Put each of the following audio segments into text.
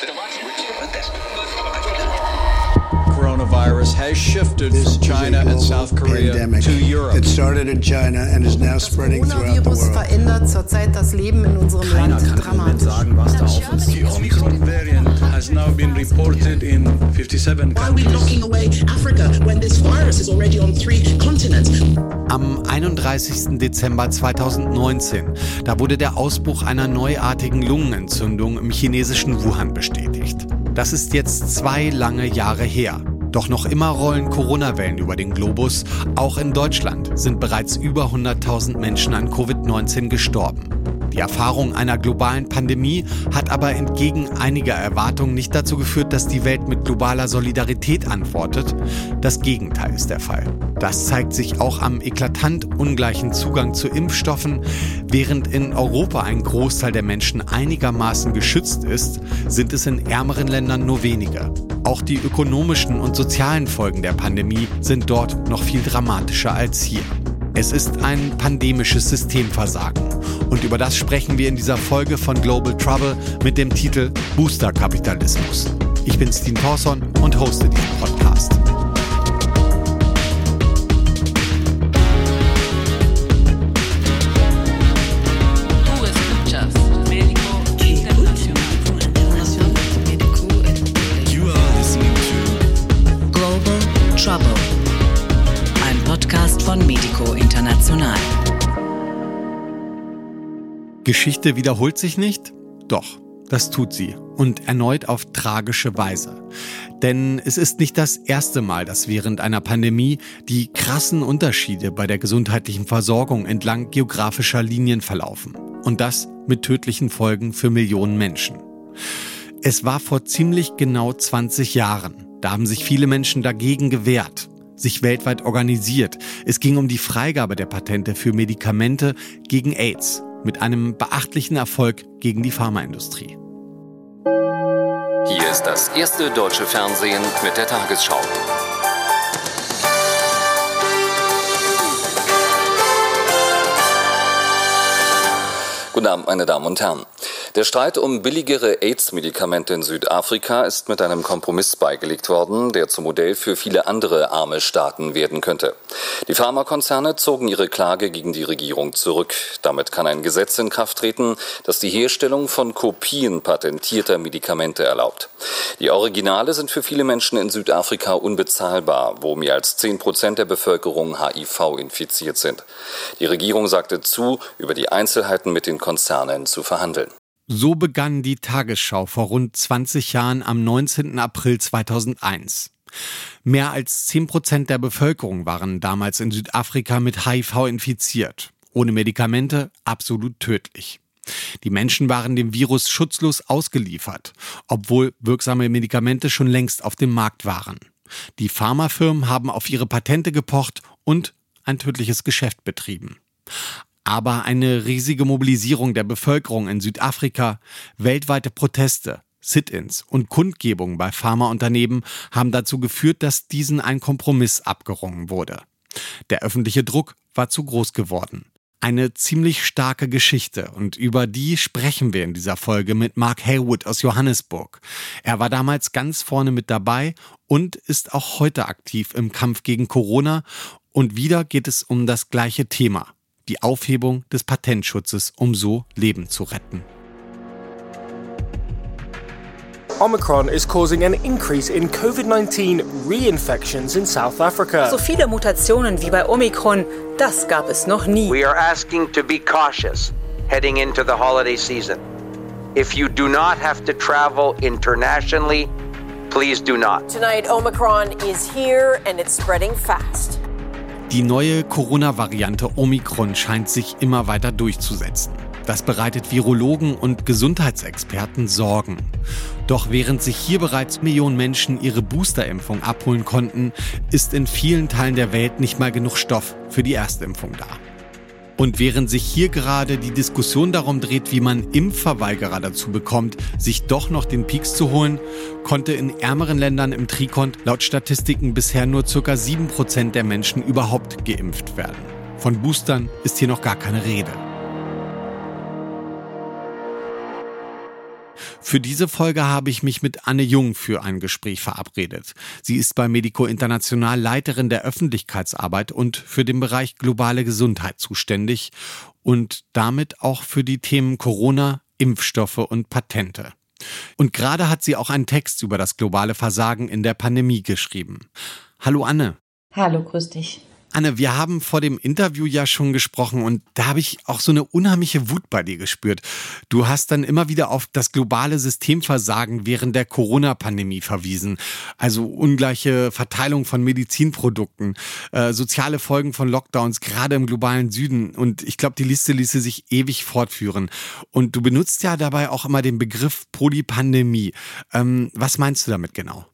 They don't it. We're doing this. Coronavirus has shifted from China and South Korea to Europe. It started in China and is now spreading throughout the world. verändert zurzeit das Leben in unserem Keiner Land dramatisch. sagen, was da auf uns The Omicron variant has now been reported in 57 Why are we countries. locking away Africa when this virus is already on three continents? Am 31. Dezember 2019, da wurde der Ausbruch einer neuartigen Lungenentzündung im chinesischen Wuhan bestätigt. Das ist jetzt zwei lange Jahre her. Doch noch immer rollen Corona-Wellen über den Globus. Auch in Deutschland sind bereits über 100.000 Menschen an Covid-19 gestorben. Die Erfahrung einer globalen Pandemie hat aber entgegen einiger Erwartungen nicht dazu geführt, dass die Welt mit globaler Solidarität antwortet. Das Gegenteil ist der Fall. Das zeigt sich auch am eklatant ungleichen Zugang zu Impfstoffen. Während in Europa ein Großteil der Menschen einigermaßen geschützt ist, sind es in ärmeren Ländern nur wenige. Auch die ökonomischen und sozialen Folgen der Pandemie sind dort noch viel dramatischer als hier. Es ist ein pandemisches Systemversagen. Und über das sprechen wir in dieser Folge von Global Trouble mit dem Titel Booster-Kapitalismus. Ich bin Steen Thorson und hoste diesen Podcast. Geschichte wiederholt sich nicht? Doch, das tut sie. Und erneut auf tragische Weise. Denn es ist nicht das erste Mal, dass während einer Pandemie die krassen Unterschiede bei der gesundheitlichen Versorgung entlang geografischer Linien verlaufen. Und das mit tödlichen Folgen für Millionen Menschen. Es war vor ziemlich genau 20 Jahren. Da haben sich viele Menschen dagegen gewehrt, sich weltweit organisiert. Es ging um die Freigabe der Patente für Medikamente gegen AIDS mit einem beachtlichen Erfolg gegen die Pharmaindustrie. Hier ist das erste deutsche Fernsehen mit der Tagesschau. Guten Abend, meine Damen und Herren. Der Streit um billigere AIDS-Medikamente in Südafrika ist mit einem Kompromiss beigelegt worden, der zum Modell für viele andere arme Staaten werden könnte. Die Pharmakonzerne zogen ihre Klage gegen die Regierung zurück. Damit kann ein Gesetz in Kraft treten, das die Herstellung von Kopien patentierter Medikamente erlaubt. Die Originale sind für viele Menschen in Südafrika unbezahlbar, wo mehr als 10 Prozent der Bevölkerung HIV infiziert sind. Die Regierung sagte zu, über die Einzelheiten mit den Konzernen zu verhandeln. So begann die Tagesschau vor rund 20 Jahren am 19. April 2001. Mehr als 10 Prozent der Bevölkerung waren damals in Südafrika mit HIV infiziert. Ohne Medikamente absolut tödlich. Die Menschen waren dem Virus schutzlos ausgeliefert, obwohl wirksame Medikamente schon längst auf dem Markt waren. Die Pharmafirmen haben auf ihre Patente gepocht und ein tödliches Geschäft betrieben. Aber eine riesige Mobilisierung der Bevölkerung in Südafrika, weltweite Proteste, Sit-ins und Kundgebungen bei Pharmaunternehmen haben dazu geführt, dass diesen ein Kompromiss abgerungen wurde. Der öffentliche Druck war zu groß geworden. Eine ziemlich starke Geschichte und über die sprechen wir in dieser Folge mit Mark Haywood aus Johannesburg. Er war damals ganz vorne mit dabei und ist auch heute aktiv im Kampf gegen Corona und wieder geht es um das gleiche Thema, die Aufhebung des Patentschutzes, um so Leben zu retten. Omicron is causing an increase in COVID 19 reinfections in South Africa. So viele Mutationen wie bei Omikron, das gab es noch nie. We are asking to be cautious heading into the holiday season. If you do not have to travel internationally, please do not. Tonight, Omicron is here and it's spreading fast. Die neue Corona-Variante Omikron scheint sich immer weiter durchzusetzen. Das bereitet Virologen und Gesundheitsexperten Sorgen. Doch während sich hier bereits Millionen Menschen ihre Boosterimpfung abholen konnten, ist in vielen Teilen der Welt nicht mal genug Stoff für die Erstimpfung da. Und während sich hier gerade die Diskussion darum dreht, wie man Impfverweigerer dazu bekommt, sich doch noch den Peaks zu holen, konnte in ärmeren Ländern im Trikont laut Statistiken bisher nur ca. 7% der Menschen überhaupt geimpft werden. Von Boostern ist hier noch gar keine Rede. Für diese Folge habe ich mich mit Anne Jung für ein Gespräch verabredet. Sie ist bei Medico International Leiterin der Öffentlichkeitsarbeit und für den Bereich globale Gesundheit zuständig und damit auch für die Themen Corona, Impfstoffe und Patente. Und gerade hat sie auch einen Text über das globale Versagen in der Pandemie geschrieben. Hallo Anne. Hallo, grüß dich. Anne, wir haben vor dem Interview ja schon gesprochen und da habe ich auch so eine unheimliche Wut bei dir gespürt. Du hast dann immer wieder auf das globale Systemversagen während der Corona-Pandemie verwiesen. Also ungleiche Verteilung von Medizinprodukten, äh, soziale Folgen von Lockdowns, gerade im globalen Süden. Und ich glaube, die Liste ließe sich ewig fortführen. Und du benutzt ja dabei auch immer den Begriff Polypandemie. Ähm, was meinst du damit genau?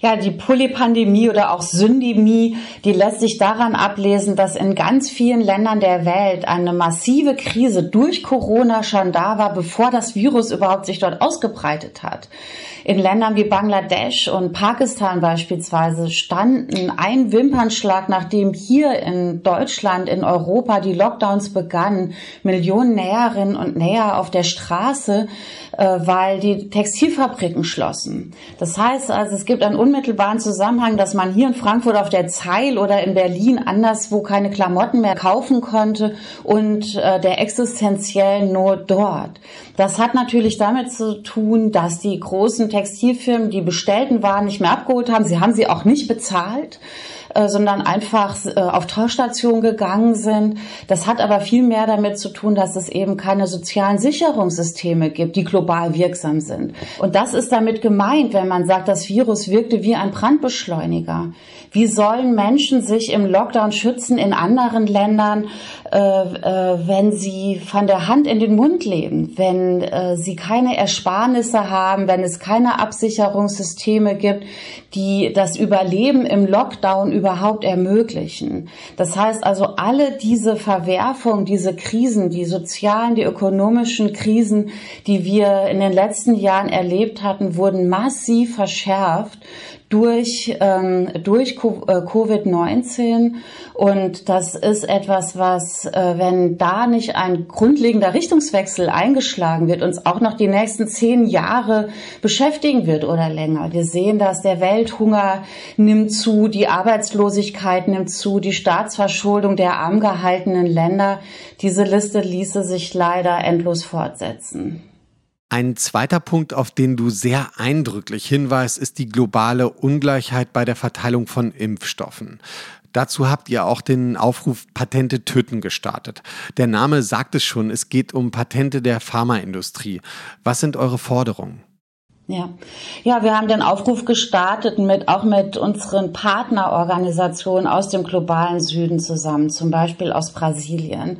Ja, die Polypandemie oder auch Syndemie, die lässt sich daran ablesen, dass in ganz vielen Ländern der Welt eine massive Krise durch Corona schon da war, bevor das Virus überhaupt sich dort ausgebreitet hat. In Ländern wie Bangladesch und Pakistan beispielsweise standen ein Wimpernschlag, nachdem hier in Deutschland, in Europa die Lockdowns begannen, Millionen Näherinnen und Näher auf der Straße, weil die Textilfabriken schlossen. Das heißt also, es gibt einen unmittelbaren Zusammenhang, dass man hier in Frankfurt auf der Zeil oder in Berlin anderswo keine Klamotten mehr kaufen konnte und äh, der existenziellen Not dort. Das hat natürlich damit zu tun, dass die großen Textilfirmen die bestellten Waren nicht mehr abgeholt haben. Sie haben sie auch nicht bezahlt äh, sondern einfach äh, auf Tauschstation gegangen sind. Das hat aber viel mehr damit zu tun, dass es eben keine sozialen Sicherungssysteme gibt, die global wirksam sind. Und das ist damit gemeint, wenn man sagt, das Virus wirkte wie ein Brandbeschleuniger. Wie sollen Menschen sich im Lockdown schützen in anderen Ländern, äh, wenn sie von der Hand in den Mund leben, wenn sie keine Ersparnisse haben, wenn es keine Absicherungssysteme gibt, die das Überleben im Lockdown überhaupt ermöglichen. Das heißt also, alle diese Verwerfungen, diese Krisen, die sozialen, die ökonomischen Krisen, die wir in den letzten Jahren erlebt hatten, wurden massiv verschärft durch, ähm, durch äh, Covid-19. Und das ist etwas, was, äh, wenn da nicht ein grundlegender Richtungswechsel eingeschlagen wird, uns auch noch die nächsten zehn Jahre beschäftigen wird oder länger. Wir sehen, dass der Welthunger nimmt zu, die Arbeitslosigkeit nimmt zu, die Staatsverschuldung der arm gehaltenen Länder. Diese Liste ließe sich leider endlos fortsetzen. Ein zweiter Punkt, auf den du sehr eindrücklich hinweist, ist die globale Ungleichheit bei der Verteilung von Impfstoffen. Dazu habt ihr auch den Aufruf Patente töten gestartet. Der Name sagt es schon, es geht um Patente der Pharmaindustrie. Was sind eure Forderungen? Ja, ja, wir haben den Aufruf gestartet mit auch mit unseren Partnerorganisationen aus dem globalen Süden zusammen, zum Beispiel aus Brasilien,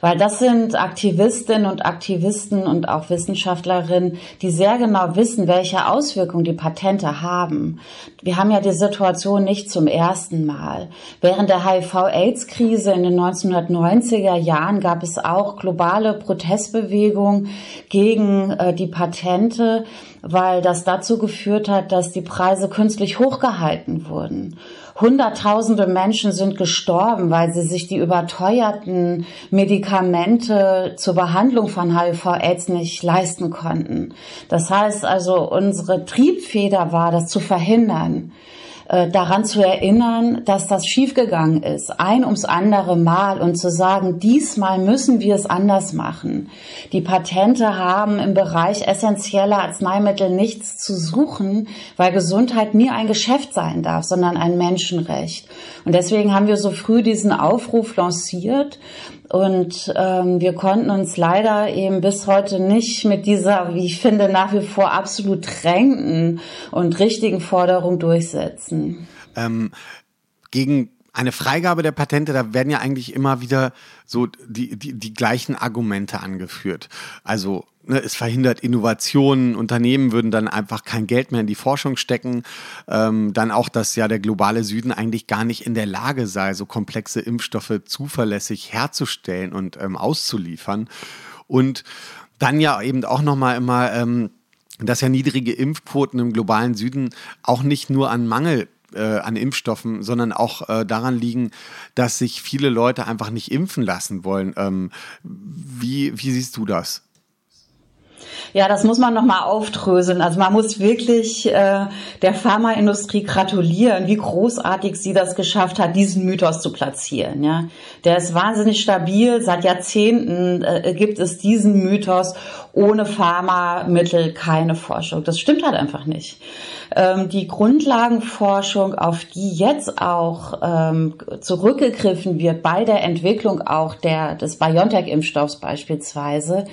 weil das sind Aktivistinnen und Aktivisten und auch Wissenschaftlerinnen, die sehr genau wissen, welche Auswirkungen die Patente haben. Wir haben ja die Situation nicht zum ersten Mal. Während der HIV-AIDS-Krise in den 1990er Jahren gab es auch globale Protestbewegungen gegen äh, die Patente weil das dazu geführt hat, dass die Preise künstlich hochgehalten wurden. Hunderttausende Menschen sind gestorben, weil sie sich die überteuerten Medikamente zur Behandlung von HIV-Aids nicht leisten konnten. Das heißt also, unsere Triebfeder war, das zu verhindern. Äh, daran zu erinnern, dass das schiefgegangen ist, ein ums andere Mal und zu sagen, diesmal müssen wir es anders machen. Die Patente haben im Bereich essentieller Arzneimittel nichts zu suchen, weil Gesundheit nie ein Geschäft sein darf, sondern ein Menschenrecht. Und deswegen haben wir so früh diesen Aufruf lanciert und ähm, wir konnten uns leider eben bis heute nicht mit dieser, wie ich finde, nach wie vor absolut drängenden und richtigen Forderung durchsetzen. Ähm, gegen eine Freigabe der Patente, da werden ja eigentlich immer wieder so die, die, die gleichen Argumente angeführt. Also ne, es verhindert Innovationen, Unternehmen würden dann einfach kein Geld mehr in die Forschung stecken. Ähm, dann auch, dass ja der globale Süden eigentlich gar nicht in der Lage sei, so komplexe Impfstoffe zuverlässig herzustellen und ähm, auszuliefern. Und dann ja eben auch nochmal immer, ähm, dass ja niedrige Impfquoten im globalen Süden auch nicht nur an Mangel äh, an Impfstoffen, sondern auch äh, daran liegen, dass sich viele Leute einfach nicht impfen lassen wollen. Ähm, wie, wie siehst du das? Ja, das muss man nochmal aufdröseln. Also man muss wirklich äh, der Pharmaindustrie gratulieren, wie großartig sie das geschafft hat, diesen Mythos zu platzieren. Ja, Der ist wahnsinnig stabil. Seit Jahrzehnten äh, gibt es diesen Mythos, ohne Pharmamittel keine Forschung. Das stimmt halt einfach nicht. Ähm, die Grundlagenforschung, auf die jetzt auch ähm, zurückgegriffen wird bei der Entwicklung auch der, des BioNTech-Impfstoffs beispielsweise,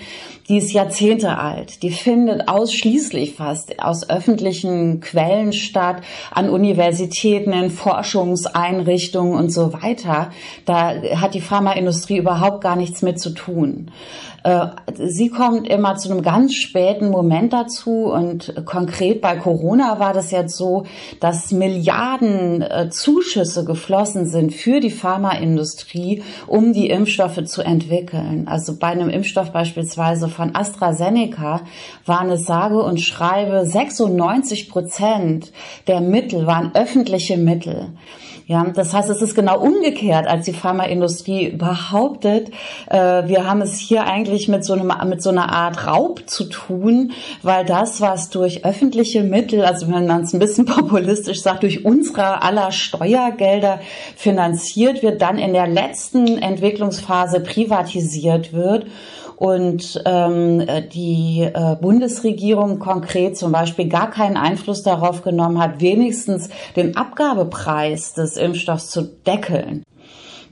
die ist Jahrzehnte alt. Die findet ausschließlich fast aus öffentlichen Quellen statt, an Universitäten, in Forschungseinrichtungen und so weiter. Da hat die Pharmaindustrie überhaupt gar nichts mit zu tun. Äh, sie kommt immer zu einem ganz späten Moment dazu und konkret bei Corona war das jetzt so, dass Milliarden äh, Zuschüsse geflossen sind für die Pharmaindustrie, um die Impfstoffe zu entwickeln. Also bei einem Impfstoff beispielsweise von AstraZeneca waren es sage und schreibe 96 Prozent der Mittel waren öffentliche Mittel. Ja, das heißt, es ist genau umgekehrt, als die Pharmaindustrie behauptet, äh, wir haben es hier eigentlich mit so, einem, mit so einer Art Raub zu tun, weil das, was durch öffentliche Mittel, also wenn man es ein bisschen populistisch sagt, durch unsere aller Steuergelder finanziert wird, dann in der letzten Entwicklungsphase privatisiert wird und ähm, die äh, Bundesregierung konkret zum Beispiel gar keinen Einfluss darauf genommen hat, wenigstens den Abgabepreis des Impfstoffs zu deckeln.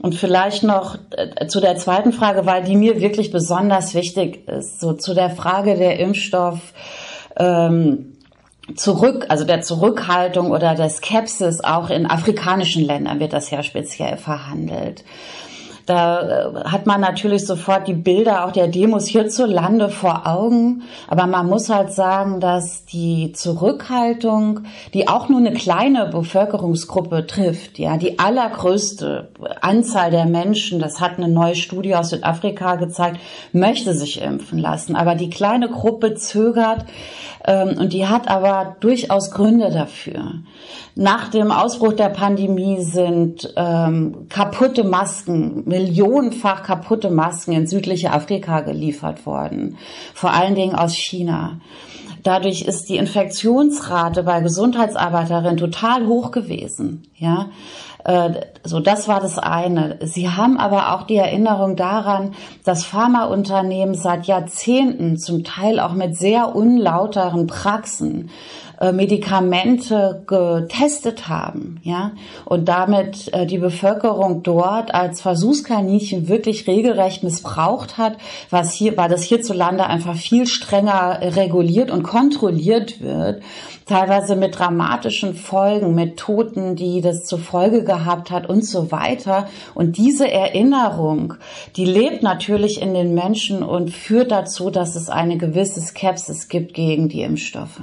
Und vielleicht noch äh, zu der zweiten Frage, weil die mir wirklich besonders wichtig ist, so zu der Frage der Impfstoff. Ähm, zurück, also der Zurückhaltung oder der Skepsis auch in afrikanischen Ländern wird das ja speziell verhandelt. Da äh, hat man natürlich sofort die Bilder auch der Demos hierzulande vor Augen. Aber man muss halt sagen, dass die Zurückhaltung, die auch nur eine kleine Bevölkerungsgruppe trifft, ja, die allergrößte Anzahl der Menschen, das hat eine neue Studie aus Südafrika gezeigt, möchte sich impfen lassen. Aber die kleine Gruppe zögert, und die hat aber durchaus Gründe dafür. Nach dem Ausbruch der Pandemie sind ähm, kaputte Masken, millionenfach kaputte Masken in südliche Afrika geliefert worden, vor allen Dingen aus China. Dadurch ist die Infektionsrate bei Gesundheitsarbeiterinnen total hoch gewesen. Ja, äh, so das war das eine. Sie haben aber auch die Erinnerung daran, dass Pharmaunternehmen seit Jahrzehnten zum Teil auch mit sehr unlauteren Praxen Medikamente getestet haben, ja, und damit äh, die Bevölkerung dort als Versuchskaninchen wirklich regelrecht missbraucht hat, was hier, weil das hierzulande einfach viel strenger reguliert und kontrolliert wird, teilweise mit dramatischen Folgen, mit Toten, die das zur Folge gehabt hat und so weiter. Und diese Erinnerung, die lebt natürlich in den Menschen und führt dazu, dass es eine gewisse Skepsis gibt gegen die Impfstoffe.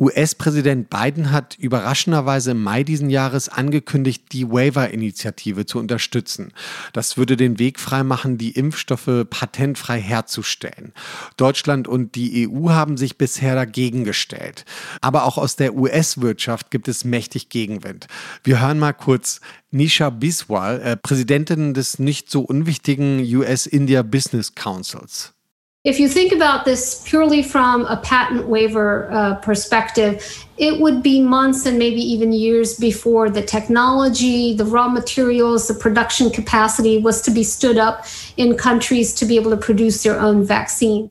US-Präsident Biden hat überraschenderweise im Mai diesen Jahres angekündigt, die Waiver-Initiative zu unterstützen. Das würde den Weg freimachen, die Impfstoffe patentfrei herzustellen. Deutschland und die EU haben sich bisher dagegen gestellt. Aber auch aus der US-Wirtschaft gibt es mächtig Gegenwind. Wir hören mal kurz Nisha Biswal, äh, Präsidentin des nicht so unwichtigen US-India Business Councils. If you think about this purely from a patent waiver uh, perspective, it would be months and maybe even years before the technology, the raw materials, the production capacity was to be stood up in countries to be able to produce their own vaccine.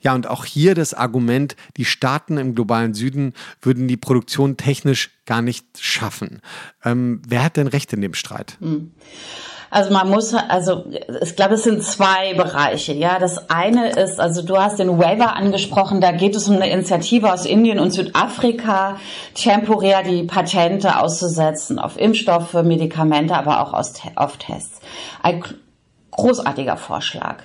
Ja, und auch hier das Argument, die Staaten im globalen Süden würden die Produktion technisch gar nicht schaffen. Ähm, wer hat denn Recht in dem Streit? Hm. Also man muss, also ich glaube, es sind zwei Bereiche. Ja, das eine ist, also du hast den Waiver angesprochen. Da geht es um eine Initiative aus Indien und Südafrika, temporär die Patente auszusetzen auf Impfstoffe, Medikamente, aber auch auf Tests. Großartiger Vorschlag.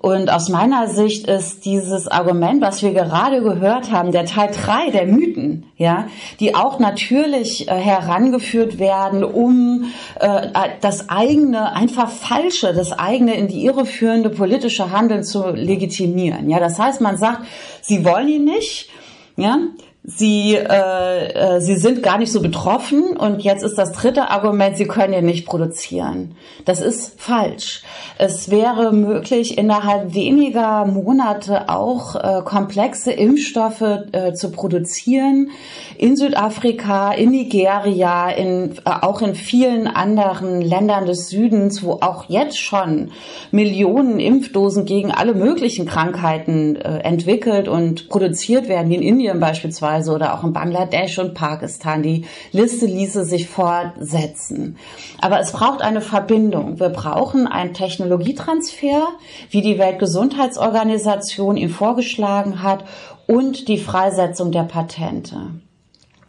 Und aus meiner Sicht ist dieses Argument, was wir gerade gehört haben, der Teil 3 der Mythen, ja, die auch natürlich äh, herangeführt werden, um äh, das eigene, einfach falsche, das eigene in die irreführende politische Handeln zu legitimieren. Ja, das heißt, man sagt, sie wollen ihn nicht, ja, Sie, äh, äh, sie sind gar nicht so betroffen und jetzt ist das dritte Argument, sie können ja nicht produzieren. Das ist falsch. Es wäre möglich, innerhalb weniger Monate auch äh, komplexe Impfstoffe äh, zu produzieren in Südafrika, in Nigeria, in, äh, auch in vielen anderen Ländern des Südens, wo auch jetzt schon Millionen Impfdosen gegen alle möglichen Krankheiten äh, entwickelt und produziert werden, wie in Indien beispielsweise beispielsweise oder auch in Bangladesch und Pakistan. Die Liste ließe sich fortsetzen. Aber es braucht eine Verbindung. Wir brauchen einen Technologietransfer, wie die Weltgesundheitsorganisation ihn vorgeschlagen hat, und die Freisetzung der Patente.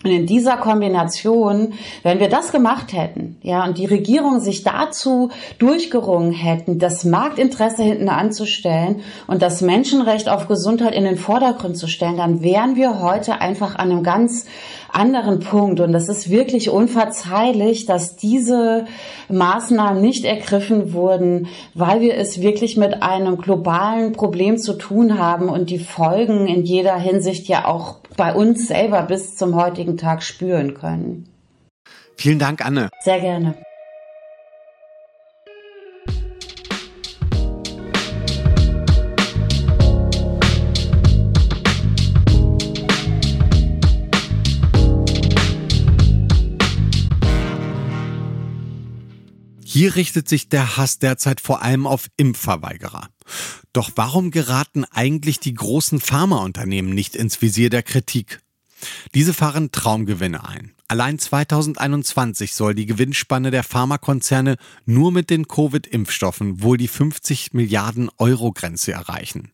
Und in dieser Kombination, wenn wir das gemacht hätten, ja, und die Regierung sich dazu durchgerungen hätten, das Marktinteresse hinten anzustellen und das Menschenrecht auf Gesundheit in den Vordergrund zu stellen, dann wären wir heute einfach an einem ganz anderen Punkt. Und das ist wirklich unverzeihlich, dass diese Maßnahmen nicht ergriffen wurden, weil wir es wirklich mit einem globalen Problem zu tun haben und die Folgen in jeder Hinsicht ja auch bei uns selber bis zum heutigen Tag spüren können. Vielen Dank, Anne. Sehr gerne. Hier richtet sich der Hass derzeit vor allem auf Impfverweigerer. Doch warum geraten eigentlich die großen Pharmaunternehmen nicht ins Visier der Kritik? Diese fahren Traumgewinne ein. Allein 2021 soll die Gewinnspanne der Pharmakonzerne nur mit den Covid-Impfstoffen wohl die 50 Milliarden Euro Grenze erreichen.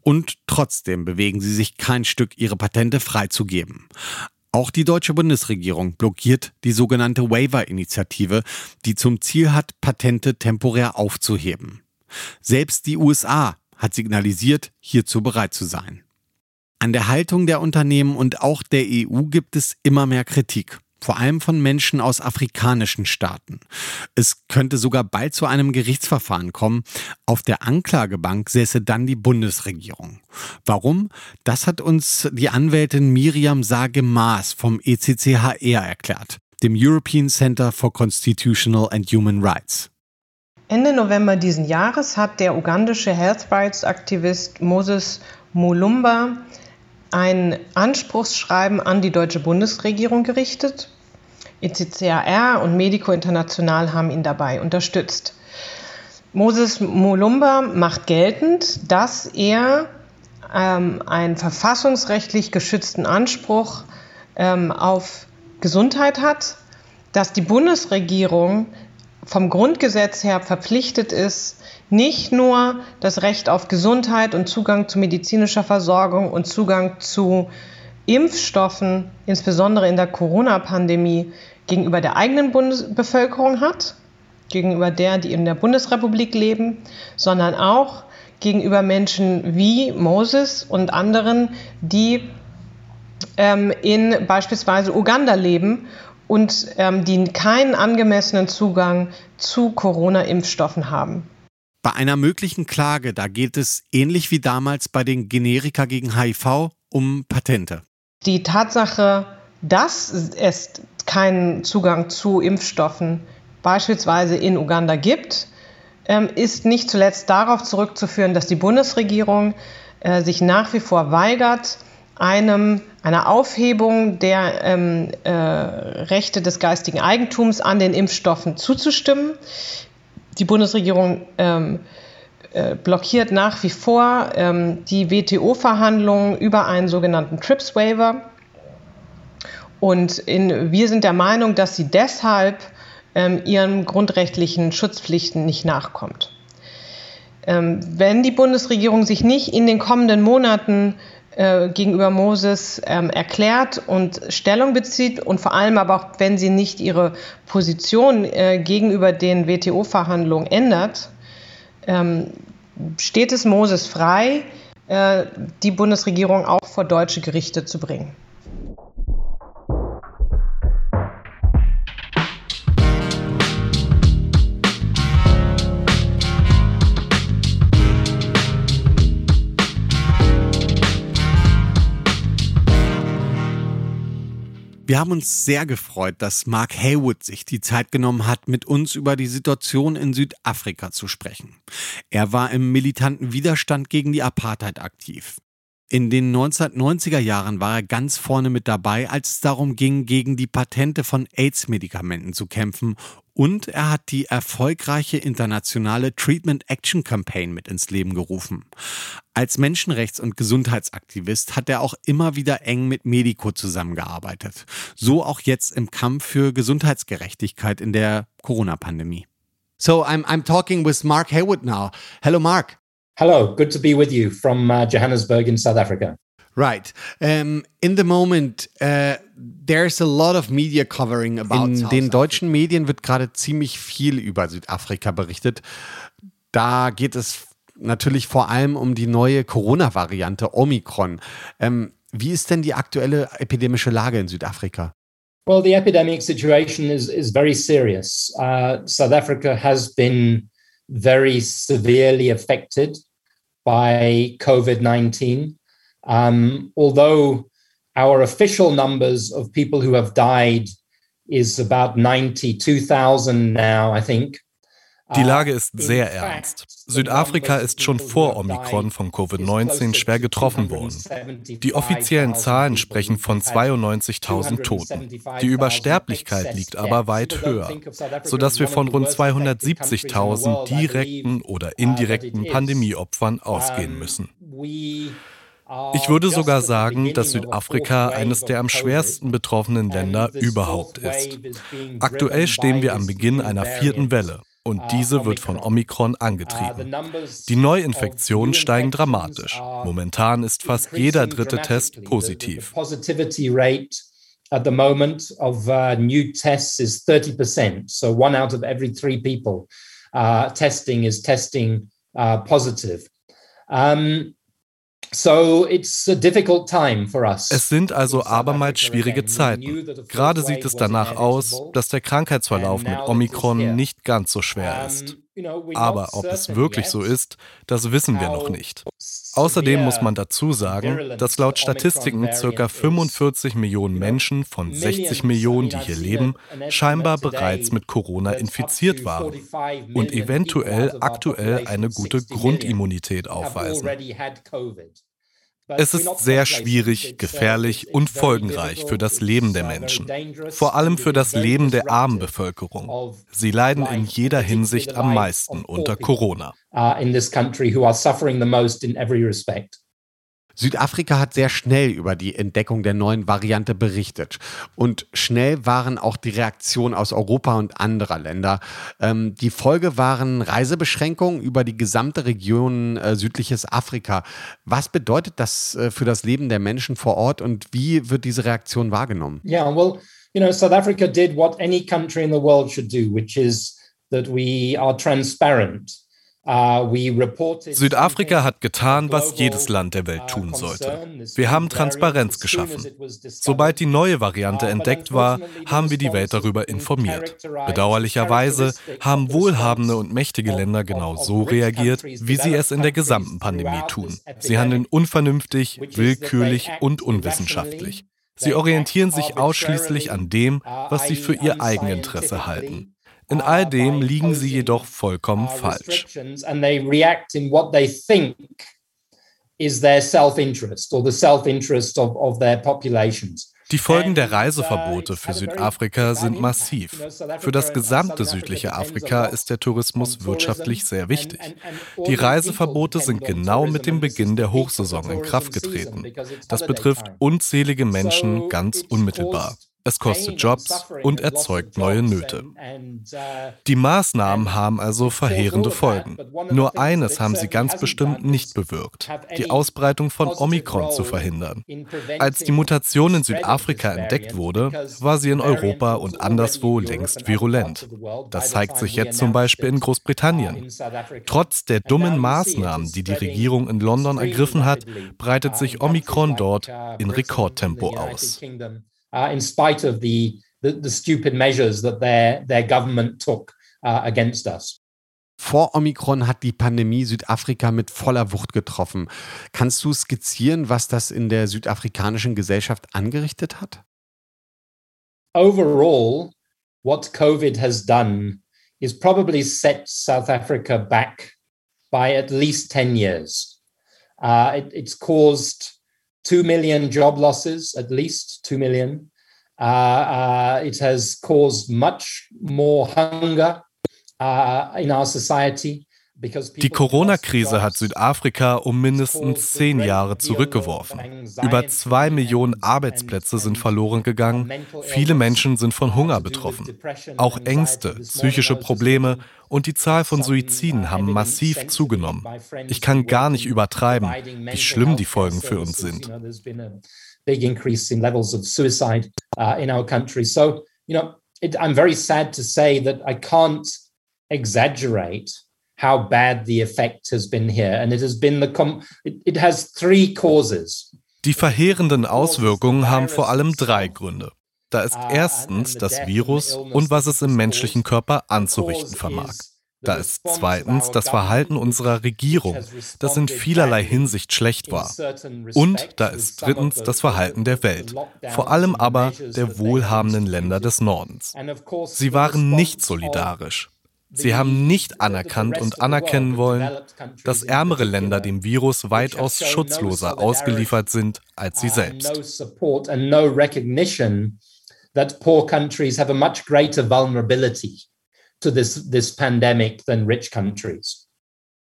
Und trotzdem bewegen sie sich kein Stück, ihre Patente freizugeben. Auch die deutsche Bundesregierung blockiert die sogenannte Waiver-Initiative, die zum Ziel hat, Patente temporär aufzuheben. Selbst die USA hat signalisiert, hierzu bereit zu sein. An der Haltung der Unternehmen und auch der EU gibt es immer mehr Kritik vor allem von Menschen aus afrikanischen Staaten. Es könnte sogar bald zu einem Gerichtsverfahren kommen. Auf der Anklagebank säße dann die Bundesregierung. Warum? Das hat uns die Anwältin Miriam Sage-Maas vom ECCHR erklärt, dem European Center for Constitutional and Human Rights. Ende November diesen Jahres hat der ugandische Health Rights Aktivist Moses Mulumba ein Anspruchsschreiben an die deutsche Bundesregierung gerichtet. ECCAR und Medico International haben ihn dabei unterstützt. Moses Mulumba macht geltend, dass er ähm, einen verfassungsrechtlich geschützten Anspruch ähm, auf Gesundheit hat, dass die Bundesregierung vom Grundgesetz her verpflichtet ist, nicht nur das Recht auf Gesundheit und Zugang zu medizinischer Versorgung und Zugang zu Impfstoffen, insbesondere in der Corona-Pandemie, gegenüber der eigenen Bundesbevölkerung hat, gegenüber der, die in der Bundesrepublik leben, sondern auch gegenüber Menschen wie Moses und anderen, die ähm, in beispielsweise Uganda leben und ähm, die keinen angemessenen Zugang zu Corona-Impfstoffen haben. Bei einer möglichen Klage, da geht es ähnlich wie damals bei den Generika gegen HIV um Patente. Die Tatsache, dass es keinen Zugang zu Impfstoffen beispielsweise in Uganda gibt, ähm, ist nicht zuletzt darauf zurückzuführen, dass die Bundesregierung äh, sich nach wie vor weigert, einem, einer Aufhebung der ähm, äh, Rechte des geistigen Eigentums an den Impfstoffen zuzustimmen. Die Bundesregierung ähm, äh, blockiert nach wie vor ähm, die WTO-Verhandlungen über einen sogenannten TRIPS-Waiver. Und in, wir sind der Meinung, dass sie deshalb ähm, ihren grundrechtlichen Schutzpflichten nicht nachkommt. Ähm, wenn die Bundesregierung sich nicht in den kommenden Monaten äh, gegenüber Moses ähm, erklärt und Stellung bezieht und vor allem aber auch, wenn sie nicht ihre Position äh, gegenüber den WTO-Verhandlungen ändert, ähm, steht es Moses frei, äh, die Bundesregierung auch vor deutsche Gerichte zu bringen. Wir haben uns sehr gefreut, dass Mark Haywood sich die Zeit genommen hat, mit uns über die Situation in Südafrika zu sprechen. Er war im militanten Widerstand gegen die Apartheid aktiv. In den 1990er Jahren war er ganz vorne mit dabei, als es darum ging, gegen die Patente von AIDS-Medikamenten zu kämpfen. Und er hat die erfolgreiche internationale Treatment Action Campaign mit ins Leben gerufen. Als Menschenrechts- und Gesundheitsaktivist hat er auch immer wieder eng mit Medico zusammengearbeitet. So auch jetzt im Kampf für Gesundheitsgerechtigkeit in der Corona-Pandemie. So I'm, I'm talking with Mark Haywood now. Hello, Mark. Hello, good to be with you from uh, Johannesburg in South Africa. Right. Um, in the moment, uh, there's a lot of media covering about. In South den deutschen Medien wird gerade ziemlich viel über Südafrika berichtet. Da geht es natürlich vor allem um die neue Corona-Variante Omikron. Ähm, wie ist denn die aktuelle epidemische Lage in Südafrika? Well, the epidemic situation is, is very serious. Uh, South Africa has been very severely affected by COVID 19. Um, although our official numbers of people who have died is about 92,000 now, I think. Die Lage ist sehr ernst. Südafrika ist schon vor Omikron von Covid-19 schwer getroffen worden. Die offiziellen Zahlen sprechen von 92.000 Toten. Die Übersterblichkeit liegt aber weit höher, sodass wir von rund 270.000 direkten oder indirekten Pandemieopfern ausgehen müssen. Ich würde sogar sagen, dass Südafrika eines der am schwersten betroffenen Länder überhaupt ist. Aktuell stehen wir am Beginn einer vierten Welle und diese wird von Omikron angetrieben. Die Neuinfektionen steigen dramatisch. Momentan ist fast jeder dritte Test positiv. At the moment of uh, new tests is 30%. So one out of every three people uh, testing is testing uh, positive. Um, es sind also abermals schwierige Zeiten. Gerade sieht es danach aus, dass der Krankheitsverlauf mit Omikron nicht ganz so schwer ist. Aber ob es wirklich so ist, das wissen wir noch nicht. Außerdem muss man dazu sagen, dass laut Statistiken ca. 45 Millionen Menschen von 60 Millionen, die hier leben, scheinbar bereits mit Corona infiziert waren und eventuell aktuell eine gute Grundimmunität aufweisen. Es ist sehr schwierig, gefährlich und folgenreich für das Leben der Menschen, vor allem für das Leben der armen Bevölkerung. Sie leiden in jeder Hinsicht am meisten unter Corona. Südafrika hat sehr schnell über die Entdeckung der neuen Variante berichtet. Und schnell waren auch die Reaktionen aus Europa und anderer Länder. Ähm, die Folge waren Reisebeschränkungen über die gesamte Region äh, südliches Afrika. Was bedeutet das äh, für das Leben der Menschen vor Ort und wie wird diese Reaktion wahrgenommen? Yeah, well, you know, South Africa did what any country in the world should do, which is that we are transparent. Uh, Südafrika hat getan, was jedes Land der Welt tun sollte. Wir haben Transparenz geschaffen. Sobald die neue Variante entdeckt war, haben wir die Welt darüber informiert. Bedauerlicherweise haben wohlhabende und mächtige Länder genau so reagiert, wie sie es in der gesamten Pandemie tun. Sie handeln unvernünftig, willkürlich und unwissenschaftlich. Sie orientieren sich ausschließlich an dem, was sie für ihr Eigeninteresse halten. In all dem liegen sie jedoch vollkommen falsch. Die Folgen der Reiseverbote für Südafrika sind massiv. Für das gesamte südliche Afrika ist der Tourismus wirtschaftlich sehr wichtig. Die Reiseverbote sind genau mit dem Beginn der Hochsaison in Kraft getreten. Das betrifft unzählige Menschen ganz unmittelbar. Es kostet Jobs und erzeugt neue Nöte. Die Maßnahmen haben also verheerende Folgen. Nur eines haben sie ganz bestimmt nicht bewirkt, die Ausbreitung von Omikron zu verhindern. Als die Mutation in Südafrika entdeckt wurde, war sie in Europa und anderswo längst virulent. Das zeigt sich jetzt zum Beispiel in Großbritannien. Trotz der dummen Maßnahmen, die die Regierung in London ergriffen hat, breitet sich Omikron dort in Rekordtempo aus uh, in spite of the, the, the, stupid measures that their, their government took uh, against us. Vor Omikron hat die Pandemie Südafrika mit voller Wucht getroffen. Kannst du skizzieren, was das in der südafrikanischen Gesellschaft angerichtet hat? overall, what COVID has done is probably set South Africa back by at least 10 years. Uh, it, it's caused 2 million job losses, at least 2 million. Uh, uh, it has caused much more hunger uh, in our society. Die Corona-Krise hat Südafrika um mindestens zehn Jahre zurückgeworfen. Über zwei Millionen Arbeitsplätze sind verloren gegangen. Viele Menschen sind von Hunger betroffen. Auch Ängste, psychische Probleme und die Zahl von Suiziden haben massiv zugenommen. Ich kann gar nicht übertreiben, wie schlimm die Folgen für uns sind. I'm very sad to say that I can't exaggerate how bad the effect has been here. And it has been the com it, it has three causes. Die verheerenden Auswirkungen haben vor allem drei Gründe. Da ist erstens das Virus und was es im menschlichen Körper anzurichten vermag. Da ist zweitens das Verhalten unserer Regierung, das in vielerlei Hinsicht schlecht war. Und da ist drittens das Verhalten der Welt, vor allem aber der wohlhabenden Länder des Nordens. Sie waren nicht solidarisch. Sie haben nicht anerkannt und anerkennen wollen, dass ärmere Länder dem Virus weitaus schutzloser ausgeliefert sind als sie selbst. That poor countries have a much greater vulnerability to this, this pandemic than rich countries.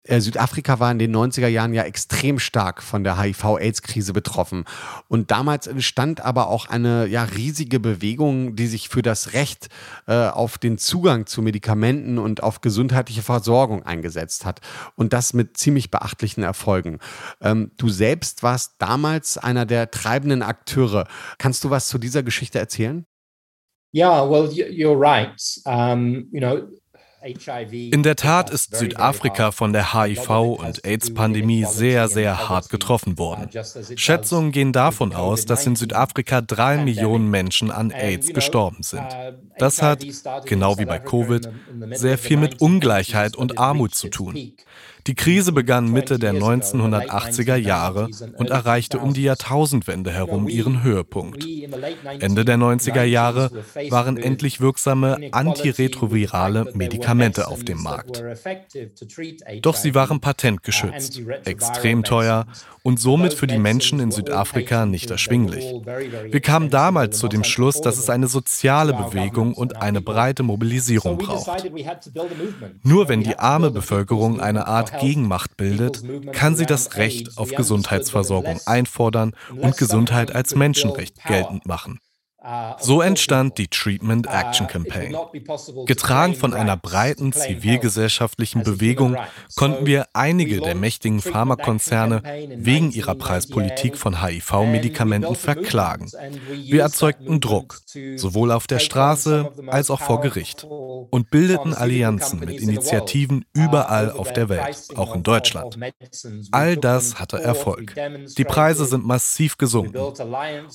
Äh, Südafrika war in den 90er Jahren ja extrem stark von der HIV-Aids-Krise betroffen. Und damals entstand aber auch eine ja, riesige Bewegung, die sich für das Recht äh, auf den Zugang zu Medikamenten und auf gesundheitliche Versorgung eingesetzt hat. Und das mit ziemlich beachtlichen Erfolgen. Ähm, du selbst warst damals einer der treibenden Akteure. Kannst du was zu dieser Geschichte erzählen? Ja, well, you're right. Um, you know, in der Tat ist Südafrika von der HIV- und AIDS-Pandemie sehr, sehr hart getroffen worden. Schätzungen gehen davon aus, dass in Südafrika drei Millionen Menschen an AIDS gestorben sind. Das hat, genau wie bei Covid, sehr viel mit Ungleichheit und Armut zu tun. Die Krise begann Mitte der 1980er Jahre und erreichte um die Jahrtausendwende herum ihren Höhepunkt. Ende der 90er Jahre waren endlich wirksame antiretrovirale Medikamente auf dem Markt. Doch sie waren patentgeschützt, extrem teuer und somit für die Menschen in Südafrika nicht erschwinglich. Wir kamen damals zu dem Schluss, dass es eine soziale Bewegung und eine breite Mobilisierung braucht. Nur wenn die arme Bevölkerung eine Art Gegenmacht bildet, kann sie das Recht auf Gesundheitsversorgung einfordern und Gesundheit als Menschenrecht geltend machen. So entstand die Treatment Action Campaign. Getragen von einer breiten zivilgesellschaftlichen Bewegung konnten wir einige der mächtigen Pharmakonzerne wegen ihrer Preispolitik von HIV-Medikamenten verklagen. Wir erzeugten Druck, sowohl auf der Straße als auch vor Gericht, und bildeten Allianzen mit Initiativen überall auf der Welt, auch in Deutschland. All das hatte Erfolg. Die Preise sind massiv gesunken.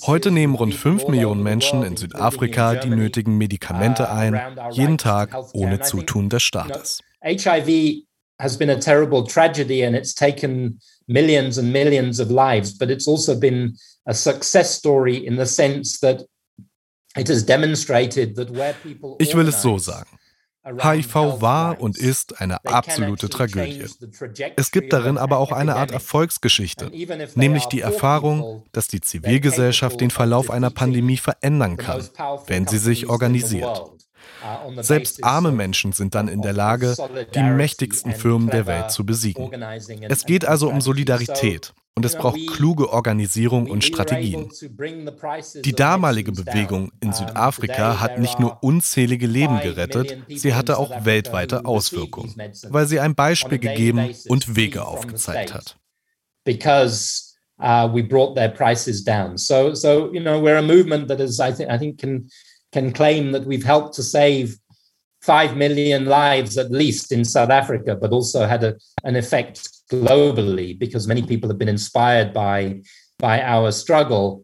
Heute nehmen rund 5 Millionen Menschen Menschen in Südafrika die nötigen Medikamente ein, jeden Tag ohne Zutun des Staates. HIV has been a terrible tragedy and it's taken millions and millions of lives, but it's also been a success story in the sense that it has demonstrated that where people Ich will es so sagen. HIV war und ist eine absolute Tragödie. Es gibt darin aber auch eine Art Erfolgsgeschichte, nämlich die Erfahrung, dass die Zivilgesellschaft den Verlauf einer Pandemie verändern kann, wenn sie sich organisiert. Selbst arme Menschen sind dann in der Lage, die mächtigsten Firmen der Welt zu besiegen. Es geht also um Solidarität und es braucht kluge Organisierung und Strategien. Die damalige Bewegung in Südafrika hat nicht nur unzählige Leben gerettet, sie hatte auch weltweite Auswirkungen, weil sie ein Beispiel gegeben und Wege aufgezeigt hat. Because uh, we brought their prices down. So, so you know, we're a movement that is, I think, I think can can claim that we've helped to save five million lives at least in South Africa, but also had a, an effect globally because many people have been inspired by, by our struggle.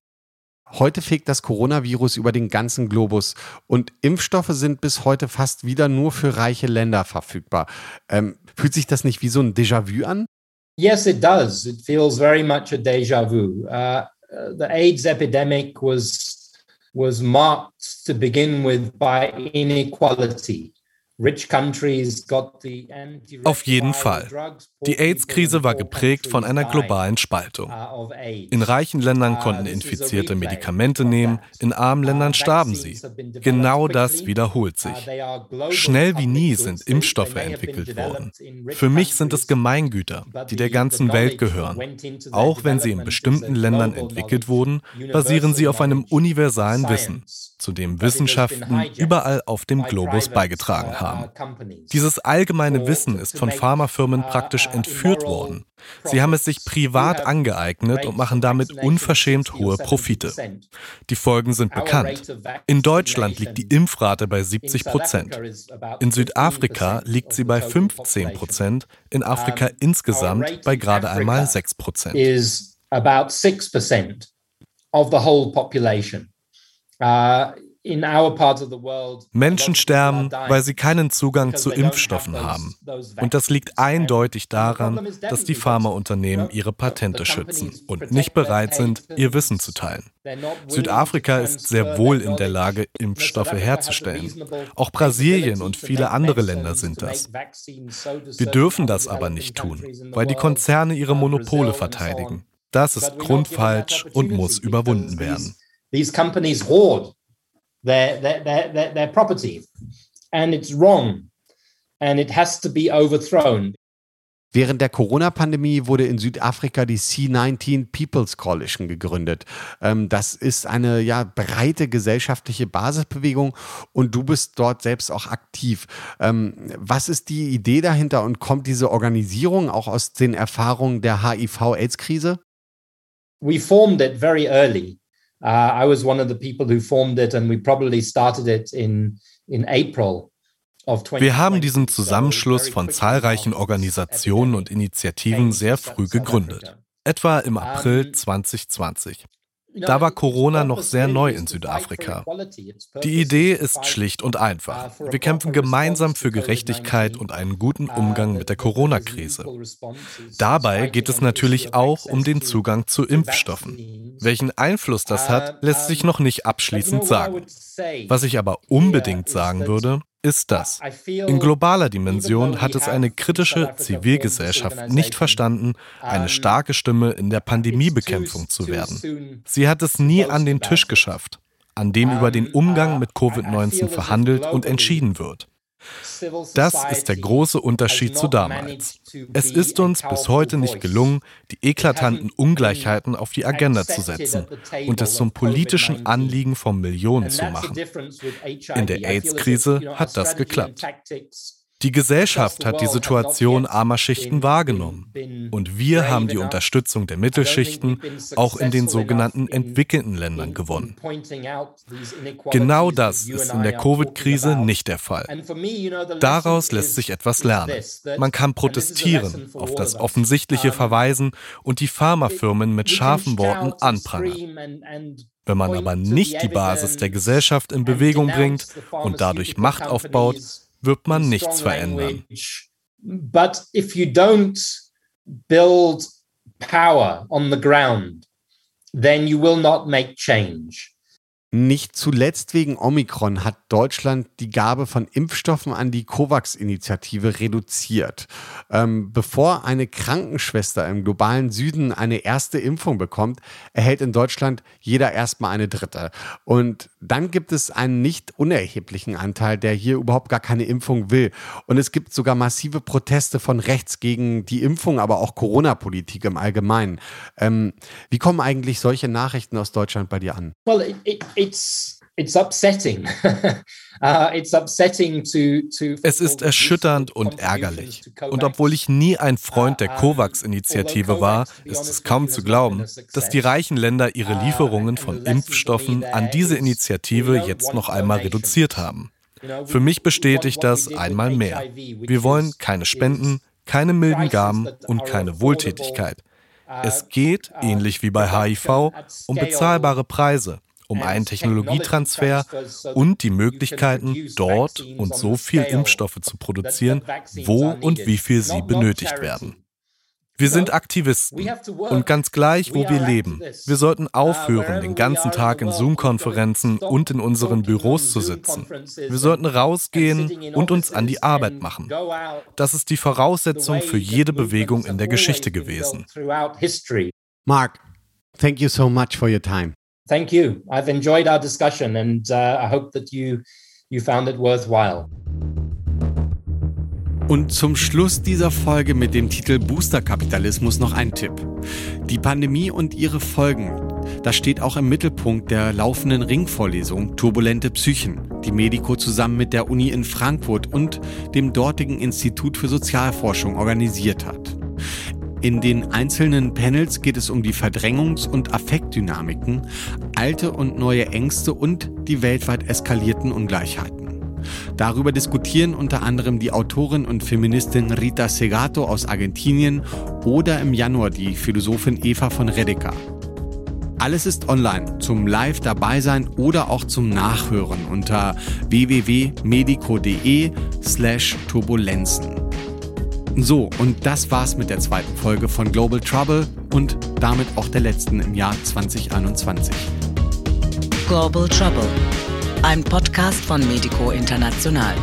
Heute fegt das Coronavirus über den ganzen Globus und Impfstoffe sind bis heute fast wieder nur für reiche Länder verfügbar. Ähm, fühlt sich das nicht wie so ein Déjà-vu an? Yes, it does. It feels very much a déjà vu. Uh, the AIDS epidemic was was marked to begin with by inequality. Auf jeden Fall. Die AIDS-Krise war geprägt von einer globalen Spaltung. Uh, in reichen Ländern konnten Infizierte Medikamente nehmen, in armen Ländern starben sie. Genau das wiederholt Uh, sich. Schnell wie nie sind Impfstoffe entwickelt worden. Für mich sind es Gemeingüter, die der ganzen Welt gehören. Auch wenn sie in bestimmten Ländern entwickelt wurden, basieren sie auf einem universalen Wissen, zu dem Wissenschaften überall auf dem Globus beigetragen haben haben. Dieses allgemeine Wissen ist von Pharmafirmen praktisch entführt worden. Sie haben es sich privat angeeignet und machen damit unverschämt hohe Profite. Die Folgen sind bekannt. In Deutschland liegt die Impfrate bei 70 Prozent. In Südafrika liegt sie bei 15 Prozent, in Afrika insgesamt bei gerade einmal 6 Prozent. Of the whole population. Uh, Menschen sterben, weil sie keinen Zugang zu Impfstoffen haben. Und das liegt eindeutig daran, dass die Pharmaunternehmen ihre Patente schützen und nicht bereit sind, ihr Wissen zu teilen. Südafrika ist sehr wohl in der Lage, Impfstoffe herzustellen. Auch Brasilien und viele andere Länder sind das. Wir dürfen das aber nicht tun, weil die Konzerne ihre Monopole verteidigen. Das ist grundfalsch und muss überwunden werden. These companies hoard their, their, their, their, property. And it's wrong. And it has to be overthrown. Während der Corona-Pandemie wurde in Südafrika die C19 People's Coalition gegründet. Ähm, das ist eine ja, breite gesellschaftliche Basisbewegung und du bist dort selbst auch aktiv. Ähm, was ist die Idee dahinter und kommt diese Organisierung auch aus den Erfahrungen der HIV-AIDS-Krise? We formed it very early. Uh, I was one of the people who formed it, and we probably started it in in April. Wir haben diesen Zusammenschluss von zahlreichen Organisationen und Initiativen sehr früh gegründet, etwa im April 2020. Da war Corona noch sehr neu in Südafrika. Die Idee ist schlicht und einfach. Wir kämpfen gemeinsam für Gerechtigkeit und einen guten Umgang mit der Corona-Krise. Dabei geht es natürlich auch um den Zugang zu Impfstoffen. Welchen Einfluss das hat, lässt sich noch nicht abschließend sagen. Was ich aber unbedingt sagen würde, ist das. In globaler Dimension hat es eine kritische Zivilgesellschaft nicht verstanden, eine starke Stimme in der Pandemiebekämpfung zu werden. Sie hat es nie an den Tisch geschafft, an dem über den Umgang mit Covid-19 verhandelt und entschieden wird. Das ist der große Unterschied zu damals. Es ist uns bis heute nicht gelungen, die eklatanten Ungleichheiten auf die Agenda zu setzen und es zum politischen Anliegen von Millionen zu machen. In der AIDS-Krise hat das geklappt. Die Gesellschaft hat die Situation armer Schichten wahrgenommen und wir haben die Unterstützung der Mittelschichten auch in den sogenannten entwickelten Ländern gewonnen. Genau das ist in der Covid-Krise nicht der Fall. Daraus lässt sich etwas lernen. Man kann protestieren, auf das Offensichtliche verweisen und die Pharmafirmen mit scharfen Worten anprangern. Wenn man aber nicht die Basis der Gesellschaft in Bewegung bringt und dadurch Macht aufbaut, wird man nichts verändern. But if you don't build power on the ground, then you will not make change. Nicht zuletzt wegen Omikron hat Deutschland die Gabe von Impfstoffen an die COVAX-Initiative reduziert. Ähm, bevor eine Krankenschwester im globalen Süden eine erste Impfung bekommt, erhält in Deutschland jeder erstmal eine dritte. Und dann gibt es einen nicht unerheblichen Anteil, der hier überhaupt gar keine Impfung will. Und es gibt sogar massive Proteste von rechts gegen die Impfung, aber auch Corona-Politik im Allgemeinen. Ähm, wie kommen eigentlich solche Nachrichten aus Deutschland bei dir an? Well, it, it, it's it's upsetting. uh, it's upsetting to, to es ist erschütternd und ärgerlich. Und obwohl ich nie ein Freund der COVAX-Initiative war, ist es kaum zu glauben, dass die reichen Länder ihre Lieferungen von Impfstoffen an diese Initiative jetzt noch einmal reduziert haben. Für mich bestätigt das einmal mehr. Wir wollen keine Spenden, keine milden Gaben und keine Wohltätigkeit. Es geht, ähnlich wie bei HIV, um bezahlbare Preise um einen Technologietransfer und die Möglichkeiten, dort und so viel Impfstoffe zu produzieren, wo und wie viel sie benötigt werden. Wir sind Aktivisten und ganz gleich, wo wir leben. Wir sollten aufhören, den ganzen Tag in Zoom-Konferenzen und in unseren Büros zu sitzen. Wir sollten rausgehen und uns an die Arbeit machen. Das ist die Voraussetzung für jede Bewegung in der Geschichte gewesen. Mark, thank you so much for your time. Thank you. I've enjoyed our discussion and uh, I hope that you you found it worthwhile. Und zum Schluss dieser Folge mit dem Titel Boosterkapitalismus noch ein Tipp. Die Pandemie und ihre Folgen. Das steht auch im Mittelpunkt der laufenden Ringvorlesung Turbulente Psychen, die Medico zusammen mit der Uni in Frankfurt und dem dortigen Institut für Sozialforschung organisiert hat. In den einzelnen Panels geht es um die Verdrängungs- und Affektdynamiken, alte und neue Ängste und die weltweit eskalierten Ungleichheiten. Darüber diskutieren unter anderem die Autorin und Feministin Rita Segato aus Argentinien oder im Januar die Philosophin Eva von Redeker. Alles ist online zum Live dabei sein oder auch zum Nachhören unter www.medico.de slash Turbulenzen. So, und das war's mit der zweiten Folge von Global Trouble und damit auch der letzten im Jahr 2021. Global Trouble ein Podcast von Medico International.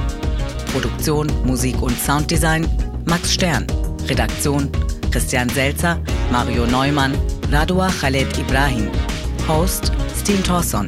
Produktion, Musik und Sounddesign Max Stern. Redaktion Christian Selzer, Mario Neumann, Radua Khaled Ibrahim. Host Steen Thorson.